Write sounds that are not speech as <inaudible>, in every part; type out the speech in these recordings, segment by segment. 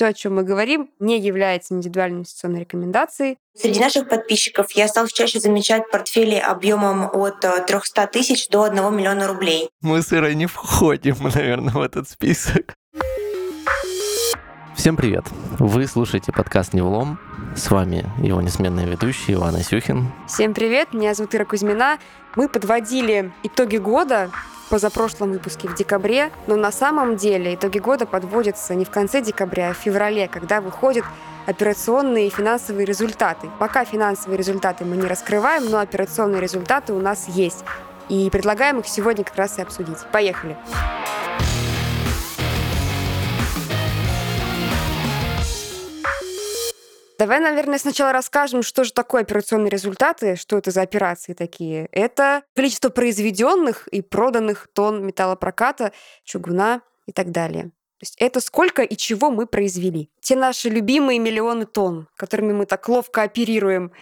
все, о чем мы говорим, не является индивидуальной инвестиционной рекомендацией. Среди наших подписчиков я стал чаще замечать портфели объемом от 300 э, тысяч до 1 миллиона рублей. Мы с Ирой не входим, <laughs> наверное, в этот список. Всем привет! Вы слушаете подкаст «Невлом». С вами его несменный ведущий Иван Асюхин. Всем привет, меня зовут Ира Кузьмина. Мы подводили итоги года позапрошлом выпуске в декабре, но на самом деле итоги года подводятся не в конце декабря, а в феврале, когда выходят операционные и финансовые результаты. Пока финансовые результаты мы не раскрываем, но операционные результаты у нас есть. И предлагаем их сегодня как раз и обсудить. Поехали! Поехали! Давай, наверное, сначала расскажем, что же такое операционные результаты, что это за операции такие. Это количество произведенных и проданных тонн металлопроката, чугуна и так далее. То есть это сколько и чего мы произвели. Те наши любимые миллионы тонн, которыми мы так ловко оперируем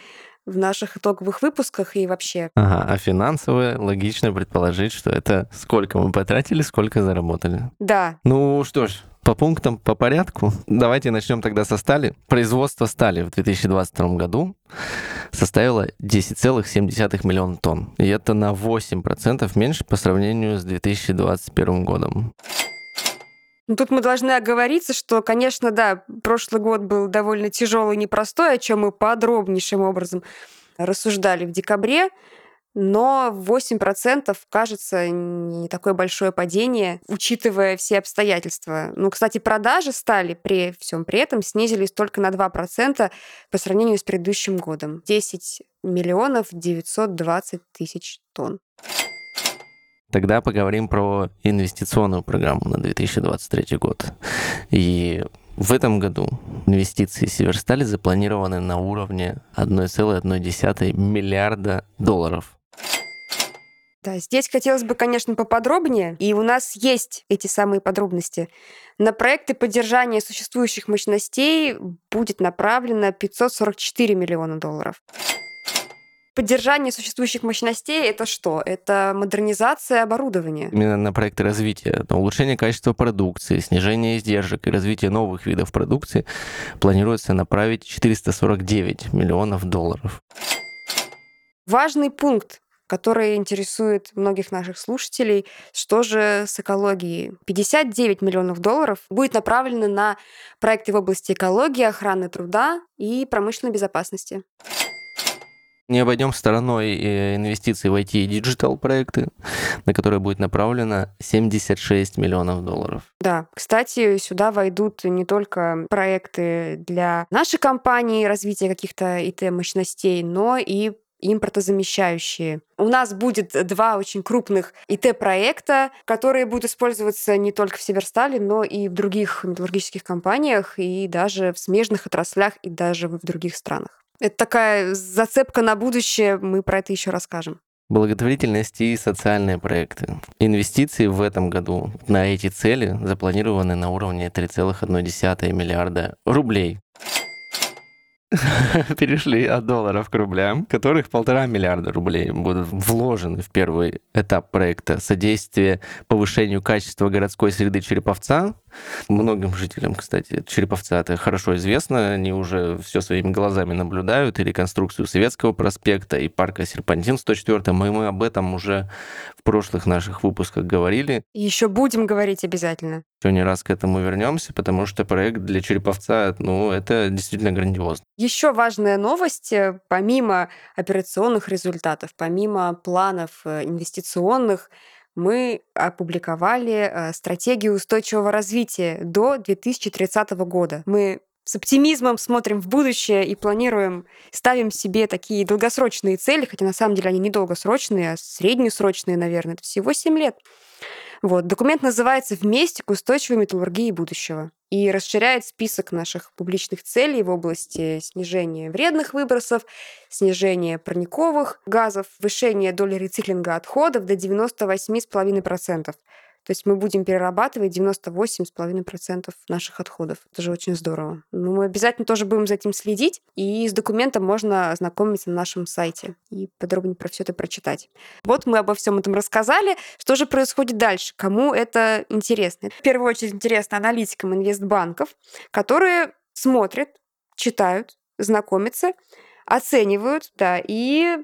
в наших итоговых выпусках и вообще. Ага, а финансовое логично предположить, что это сколько мы потратили, сколько заработали. Да. Ну что ж, по пунктам, по порядку. Давайте начнем тогда со стали. Производство стали в 2022 году составило 10,7 миллиона тонн. И это на 8% меньше по сравнению с 2021 годом. Ну, тут мы должны оговориться, что, конечно, да, прошлый год был довольно тяжелый и непростой, о чем мы подробнейшим образом рассуждали в декабре но 8% кажется не такое большое падение, учитывая все обстоятельства. Ну, кстати, продажи стали при всем при этом снизились только на 2% по сравнению с предыдущим годом. 10 миллионов 920 тысяч тонн. Тогда поговорим про инвестиционную программу на 2023 год. И в этом году инвестиции Северстали запланированы на уровне 1,1 миллиарда долларов. Да, здесь хотелось бы, конечно, поподробнее, и у нас есть эти самые подробности. На проекты поддержания существующих мощностей будет направлено 544 миллиона долларов. Поддержание существующих мощностей — это что? Это модернизация оборудования. Именно на проекты развития. Улучшение качества продукции, снижение издержек и развитие новых видов продукции планируется направить 449 миллионов долларов. Важный пункт который интересует многих наших слушателей. Что же с экологией? 59 миллионов долларов будет направлено на проекты в области экологии, охраны труда и промышленной безопасности. Не обойдем стороной э, инвестиции в IT и digital проекты, на которые будет направлено 76 миллионов долларов. Да, кстати, сюда войдут не только проекты для нашей компании, развития каких-то IT-мощностей, но и импортозамещающие. У нас будет два очень крупных ИТ-проекта, которые будут использоваться не только в Северстале, но и в других металлургических компаниях, и даже в смежных отраслях, и даже в других странах. Это такая зацепка на будущее, мы про это еще расскажем. Благотворительность и социальные проекты. Инвестиции в этом году на эти цели запланированы на уровне 3,1 миллиарда рублей. <laughs> перешли от долларов к рублям, которых полтора миллиарда рублей будут вложены в первый этап проекта содействие повышению качества городской среды Череповца. Многим жителям, кстати, Череповца это хорошо известно, они уже все своими глазами наблюдают, и реконструкцию Советского проспекта, и парка Серпантин 104, мы, мы об этом уже в прошлых наших выпусках говорили. Еще будем говорить обязательно. Еще не раз к этому вернемся, потому что проект для Череповца, ну, это действительно грандиозно. Еще важная новость, э, помимо операционных результатов, помимо планов э, инвестиционных, мы опубликовали э, стратегию устойчивого развития до 2030 года. Мы с оптимизмом смотрим в будущее и планируем, ставим себе такие долгосрочные цели, хотя на самом деле они не долгосрочные, а среднесрочные, наверное. Это всего 7 лет. Вот. Документ называется «Вместе к устойчивой металлургии будущего» и расширяет список наших публичных целей в области снижения вредных выбросов, снижения парниковых газов, повышения доли рециклинга отходов до 98,5%. То есть мы будем перерабатывать 98,5% наших отходов. Это же очень здорово. Но мы обязательно тоже будем за этим следить, и с документом можно ознакомиться на нашем сайте и подробнее про все это прочитать. Вот мы обо всем этом рассказали. Что же происходит дальше? Кому это интересно? В первую очередь интересно аналитикам инвестбанков, которые смотрят, читают, знакомятся, оценивают, да, и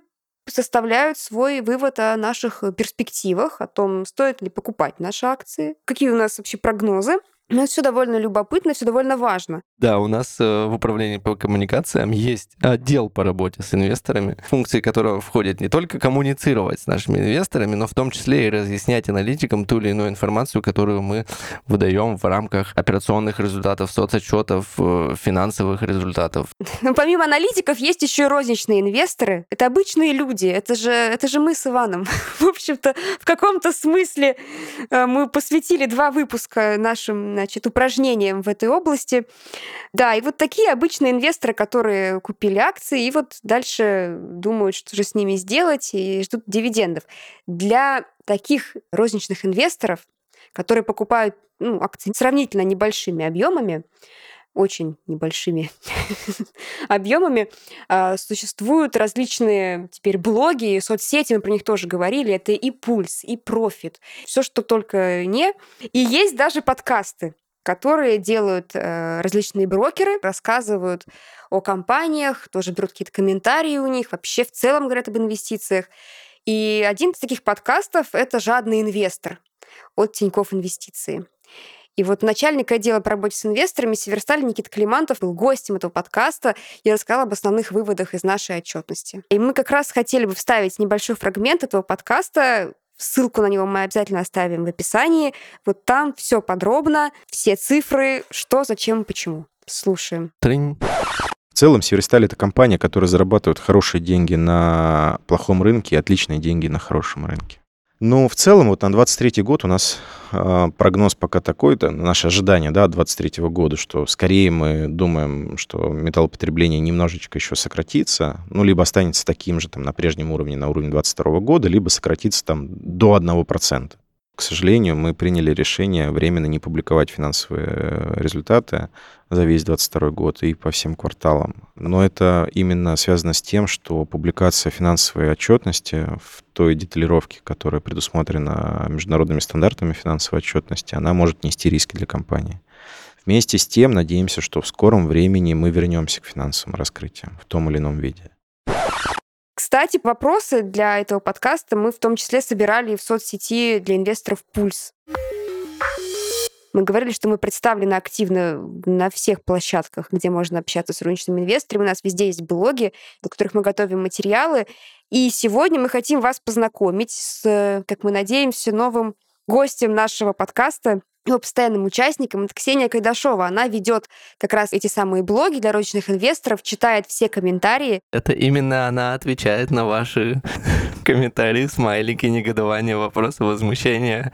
составляют свой вывод о наших перспективах, о том, стоит ли покупать наши акции, какие у нас вообще прогнозы. Но это все довольно любопытно, все довольно важно. Да, у нас э, в управлении по коммуникациям есть отдел по работе с инвесторами, функции которого входят не только коммуницировать с нашими инвесторами, но в том числе и разъяснять аналитикам ту или иную информацию, которую мы выдаем в рамках операционных результатов, соцотчетов, э, финансовых результатов. <laughs> Но помимо аналитиков есть еще и розничные инвесторы. Это обычные люди. Это же, это же мы с Иваном. <laughs> В общем-то, в каком-то смысле э, мы посвятили два выпуска нашим значит, упражнениям в этой области. Да, и вот такие обычные инвесторы, которые купили акции и вот дальше думают, что же с ними сделать, и ждут дивидендов. Для таких розничных инвесторов, которые покупают ну, акции сравнительно небольшими объемами, очень небольшими <laughs> объемами. А, существуют различные теперь блоги, соцсети, мы про них тоже говорили. Это и пульс, и профит, все, что только не. И есть даже подкасты которые делают э, различные брокеры, рассказывают о компаниях, тоже берут какие-то комментарии у них, вообще в целом говорят об инвестициях. И один из таких подкастов — это «Жадный инвестор» от Тинькофф Инвестиции. И вот начальник отдела по работе с инвесторами Северсталь Никита Климантов был гостем этого подкаста и рассказал об основных выводах из нашей отчетности. И мы как раз хотели бы вставить небольшой фрагмент этого подкаста, Ссылку на него мы обязательно оставим в описании. Вот там все подробно, все цифры, что, зачем, почему. Слушаем. Трынь. В целом, Северсталь — это компания, которая зарабатывает хорошие деньги на плохом рынке и отличные деньги на хорошем рынке. Ну, в целом, вот на 23 год у нас э, прогноз пока такой-то, наше ожидание, да, 23 года, что скорее мы думаем, что металлопотребление немножечко еще сократится, ну, либо останется таким же, там, на прежнем уровне, на уровне 22 года, либо сократится там до 1%. К сожалению, мы приняли решение временно не публиковать финансовые э, результаты за весь 2022 год и по всем кварталам. Но это именно связано с тем, что публикация финансовой отчетности в той деталировке, которая предусмотрена международными стандартами финансовой отчетности, она может нести риски для компании. Вместе с тем, надеемся, что в скором времени мы вернемся к финансовым раскрытиям в том или ином виде. Кстати, вопросы для этого подкаста мы в том числе собирали в соцсети для инвесторов «Пульс». Мы говорили, что мы представлены активно на всех площадках, где можно общаться с рыночными инвесторами. У нас везде есть блоги, до которых мы готовим материалы. И сегодня мы хотим вас познакомить с, как мы надеемся, новым гостем нашего подкаста, его постоянным участником, это Ксения Кайдашова. Она ведет как раз эти самые блоги для розничных инвесторов, читает все комментарии. Это именно она отвечает на ваши <laughs> комментарии, смайлики, негодования, вопросы, возмущения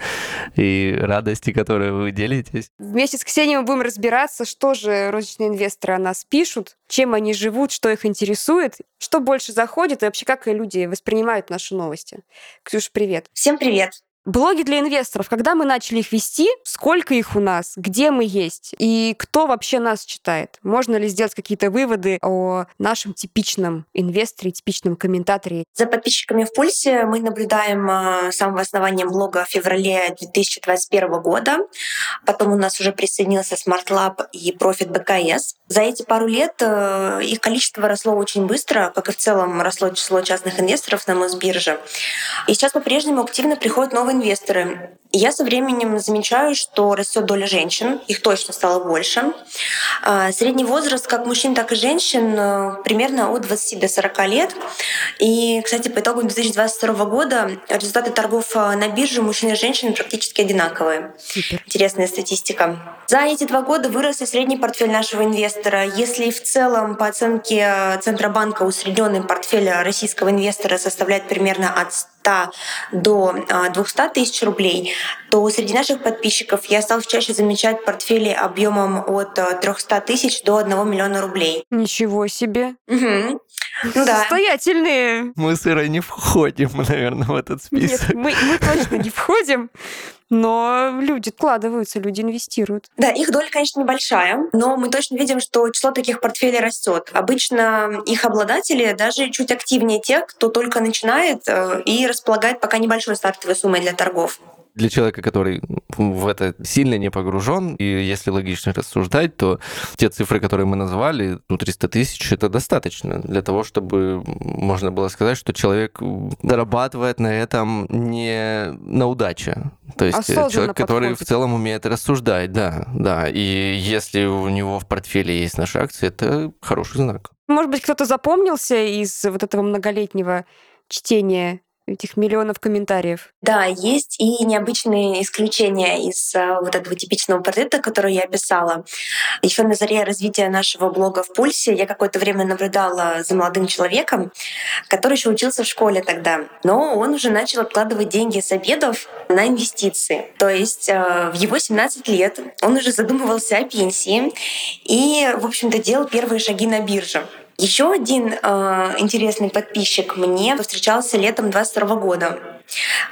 и радости, которые вы делитесь. Вместе с Ксенией мы будем разбираться, что же розничные инвесторы о нас пишут, чем они живут, что их интересует, что больше заходит и вообще как люди воспринимают наши новости. Ксюша, привет. Всем привет. Блоги для инвесторов, когда мы начали их вести, сколько их у нас, где мы есть и кто вообще нас читает? Можно ли сделать какие-то выводы о нашем типичном инвесторе, типичном комментаторе? За подписчиками в пульсе мы наблюдаем а, с самого основания блога в феврале 2021 года. Потом у нас уже присоединился Smart Lab и Profit BKS. За эти пару лет э, их количество росло очень быстро, как и в целом росло число частных инвесторов на Мосбирже. И сейчас по-прежнему активно приходят новые инвесторы. И я со временем замечаю, что растет доля женщин, их точно стало больше. А, средний возраст как мужчин, так и женщин э, примерно от 20 до 40 лет. И, кстати, по итогам 2022 года результаты торгов э, на бирже мужчин и женщин практически одинаковые. Супер. Интересная статистика. За эти два года вырос и средний портфель нашего инвестора. Если в целом по оценке Центробанка усредненный портфель российского инвестора составляет примерно от 100 до 200 а, тысяч рублей, то среди наших подписчиков я стал чаще замечать портфели объемом от 300 а, тысяч до 1 миллиона рублей. Ничего себе. Угу. Ну, да. Состоятельные. Мы с Ирой не входим, <laughs> наверное, в этот список. Нет, мы, мы точно не входим. Но люди вкладываются, люди инвестируют. Да, их доля, конечно, небольшая, но мы точно видим, что число таких портфелей растет. Обычно их обладатели даже чуть активнее тех, кто только начинает э, и располагает пока небольшой стартовой суммой для торгов для человека, который в это сильно не погружен, и если логично рассуждать, то те цифры, которые мы назвали, ну, 300 тысяч, это достаточно для того, чтобы можно было сказать, что человек зарабатывает на этом не на удаче. То есть Осознанно человек, который подходит. в целом умеет рассуждать, да, да. И если у него в портфеле есть наши акции, это хороший знак. Может быть, кто-то запомнился из вот этого многолетнего чтения этих миллионов комментариев. Да, есть и необычные исключения из а, вот этого типичного портрета, который я описала. Еще на заре развития нашего блога в Пульсе я какое-то время наблюдала за молодым человеком, который еще учился в школе тогда. Но он уже начал откладывать деньги с обедов на инвестиции. То есть а, в его 17 лет он уже задумывался о пенсии и, в общем-то, делал первые шаги на бирже. Еще один э, интересный подписчик мне встречался летом 22 года.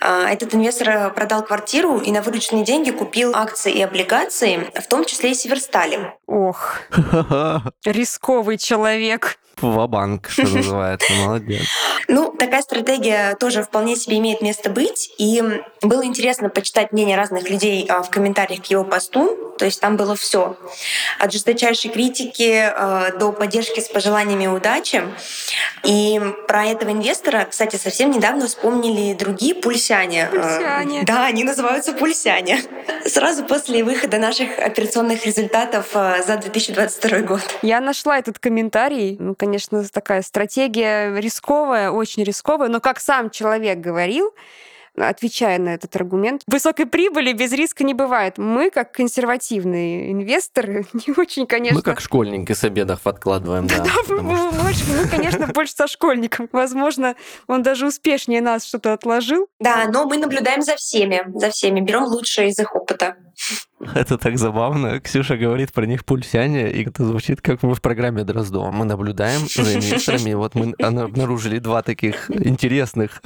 Э, этот инвестор продал квартиру и на вырученные деньги купил акции и облигации, в том числе и Северстали. Ох, <laughs> рисковый человек. Ва-банк, что называется, молодец. Ну, такая стратегия тоже вполне себе имеет место быть. И было интересно почитать мнение разных людей а, в комментариях к его посту. То есть там было все. От жесточайшей критики а, до поддержки с пожеланиями удачи. И про этого инвестора, кстати, совсем недавно вспомнили другие пульсяне. Пульсяне. А, Да, они называются пульсяне. Сразу после выхода наших операционных результатов за 2022 год. Я нашла этот комментарий. Ну, конечно, такая стратегия рисковая, очень рисковая, но как сам человек говорил, отвечая на этот аргумент, высокой прибыли без риска не бывает. Мы, как консервативный инвестор, <laughs> не очень, конечно... Мы как школьники с обедов откладываем, да. Да, мы, потому что- мы очень- мы, конечно, больше со школьником. Возможно, он даже успешнее нас что-то отложил. Да, но мы наблюдаем за всеми, за всеми, берем лучшее из их опыта. <laughs> Это так забавно. Ксюша говорит про них пульсяне, и это звучит, как мы в программе Дроздова. Мы наблюдаем за инвесторами. Вот мы <laughs> обнаружили два таких интересных,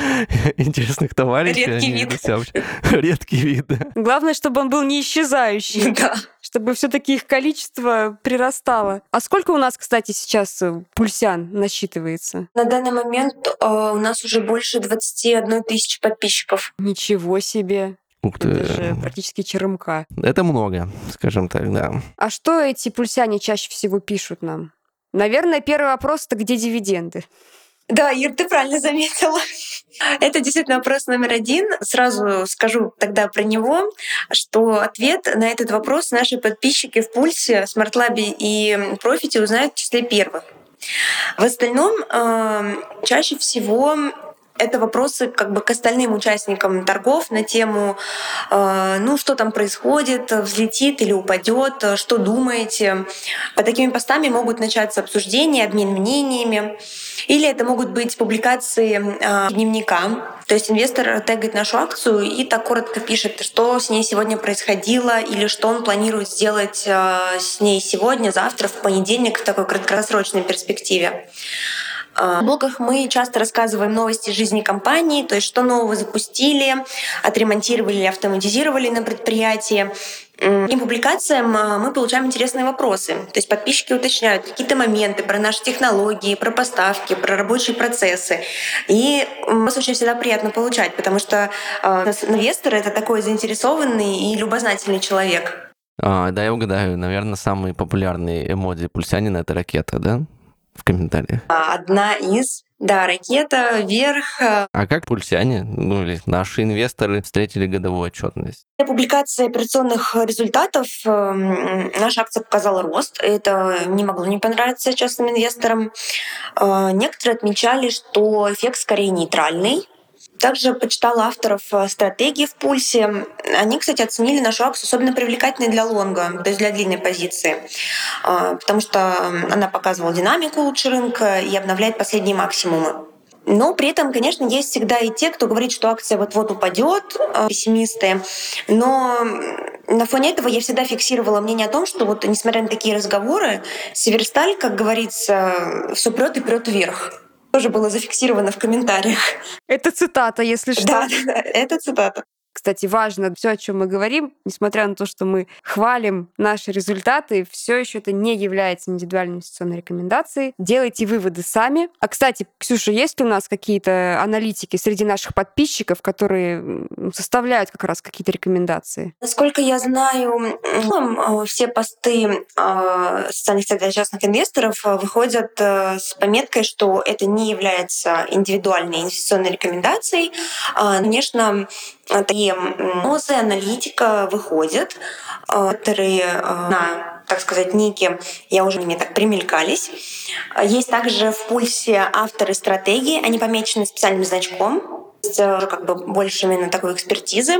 <laughs> интересных товарища. Редкий Они вид. Редкий вид. Главное, чтобы он был не исчезающий, Да. чтобы все-таки их количество прирастало. А сколько у нас, кстати, сейчас э, пульсян насчитывается? На данный момент э, у нас уже больше 21 тысячи подписчиков. Ничего себе. Ух ты. Это же практически черемка. Это много, скажем так, да. А что эти пульсяне чаще всего пишут нам? Наверное, первый вопрос — это где дивиденды? Да, Ир, ты правильно заметила. Это действительно вопрос номер один. Сразу скажу тогда про него, что ответ на этот вопрос наши подписчики в Пульсе, Смартлабе и Профите узнают в числе первых. В остальном э, чаще всего это вопросы как бы к остальным участникам торгов на тему, э, ну что там происходит, взлетит или упадет, э, что думаете. По такими постами могут начаться обсуждения, обмен мнениями. Или это могут быть публикации э, дневника. То есть инвестор тегает нашу акцию и так коротко пишет, что с ней сегодня происходило или что он планирует сделать с ней сегодня, завтра, в понедельник в такой краткосрочной перспективе. А, В блогах мы часто рассказываем новости жизни компании, то есть что нового запустили, отремонтировали или автоматизировали на предприятии. К публикациям а, мы получаем интересные вопросы. То есть подписчики уточняют какие-то моменты про наши технологии, про поставки, про рабочие процессы. И нас очень всегда приятно получать, потому что а, инвестор — это такой заинтересованный и любознательный человек. А, да, я угадаю. Наверное, самый популярный эмодзи пульсянина — это ракета, да? В комментариях. А, Одна из, да, ракета вверх, а, А как пульсяне, ну или наши инвесторы встретили годовую отчетность? Для публикации операционных результатов эм, наша акция показала рост. Это не могло не понравиться частным инвесторам. Э, Некоторые отмечали, что эффект скорее нейтральный. Также почитала авторов э, стратегии в пульсе. Они, кстати, оценили нашу акцию особенно привлекательной для лонга, то есть для длинной позиции, Э, потому что она показывала динамику лучше рынка и обновляет последние максимумы. Но при этом, конечно, есть всегда и те, кто говорит, что акция вот-вот упадет, э, пессимисты. Но на фоне этого я всегда фиксировала мнение о том, что вот несмотря на такие разговоры, Северсталь, как говорится, все прет и прет вверх. Тоже было зафиксировано в комментариях. Это цитата, если что. Да, да, да, это цитата. Кстати, важно, все, о чем мы говорим, несмотря на то, что мы хвалим наши результаты, все еще это не является индивидуальной инвестиционной рекомендацией. Делайте выводы сами. А, кстати, Ксюша, есть ли у нас какие-то аналитики среди наших подписчиков, которые составляют как раз какие-то рекомендации? Насколько я знаю, э, все посты э, социальных сетей частных инвесторов э, выходят с пометкой, что это не является индивидуальной инвестиционной рекомендацией. А, конечно, такие носы аналитика выходят, которые на так сказать, ники, я уже мне так примелькались. Есть также в пульсе авторы стратегии, они помечены специальным значком, уже как бы больше именно такой экспертизы.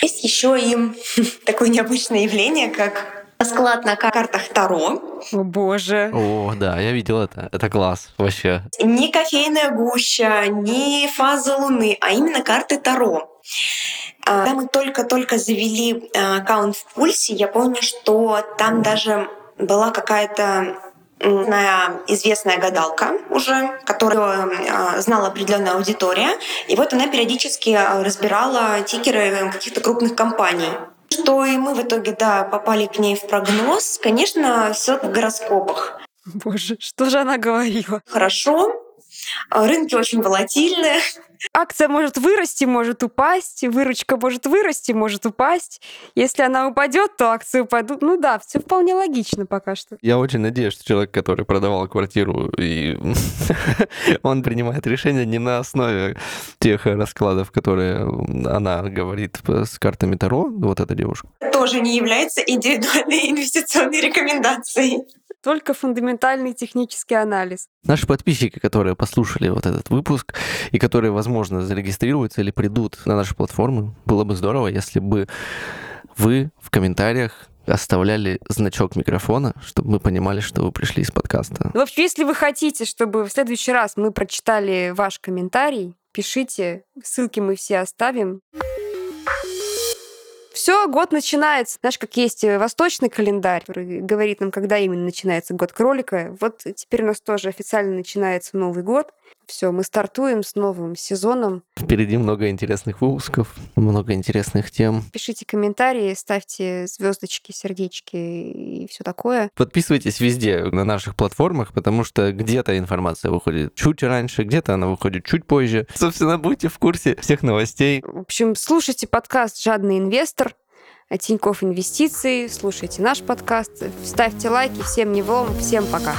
Есть еще и <laughs> такое необычное явление, как расклад на картах Таро. О боже. О, да, я видел это. Это класс вообще. Не кофейная гуща, не фаза Луны, а именно карты Таро. Когда мы только-только завели а, аккаунт в Пульсе, я помню, что там даже была какая-то известная гадалка уже, которую э, знала определенная аудитория. И вот она периодически разбирала тикеры каких-то крупных компаний. Что и мы в итоге, да, попали к ней в прогноз. Конечно, все в гороскопах. Боже, что же она говорила? Хорошо, рынки очень волатильные, акция может вырасти, может упасть, выручка может вырасти, может упасть. Если она упадет, то акции упадут. Ну да, все вполне логично пока что. Я очень надеюсь, что человек, который продавал квартиру, и <laughs> он принимает решение не на основе тех раскладов, которые она говорит с картами Таро, вот эта девушка. Тоже не является индивидуальной <laughs> инвестиционной рекомендацией только фундаментальный технический анализ. Наши подписчики, которые послушали вот этот выпуск и которые, возможно, зарегистрируются или придут на нашу платформу, было бы здорово, если бы вы в комментариях оставляли значок микрофона, чтобы мы понимали, что вы пришли из подкаста. В общем, если вы хотите, чтобы в следующий раз мы прочитали ваш комментарий, пишите, ссылки мы все оставим. Все, год начинается. Знаешь, как есть э, восточный календарь, который говорит нам, когда именно начинается год кролика. Вот теперь у нас тоже официально начинается Новый год. Все, мы стартуем с новым сезоном. Впереди много интересных выпусков, много интересных тем. Пишите комментарии, ставьте звездочки, сердечки и все такое. Подписывайтесь везде на наших платформах, потому что где-то информация выходит чуть раньше, где-то она выходит чуть позже. Собственно, будьте в курсе всех новостей. В общем, слушайте подкаст «Жадный инвестор», Тиньков Инвестиции, слушайте наш подкаст, ставьте лайки, всем не влом, всем пока.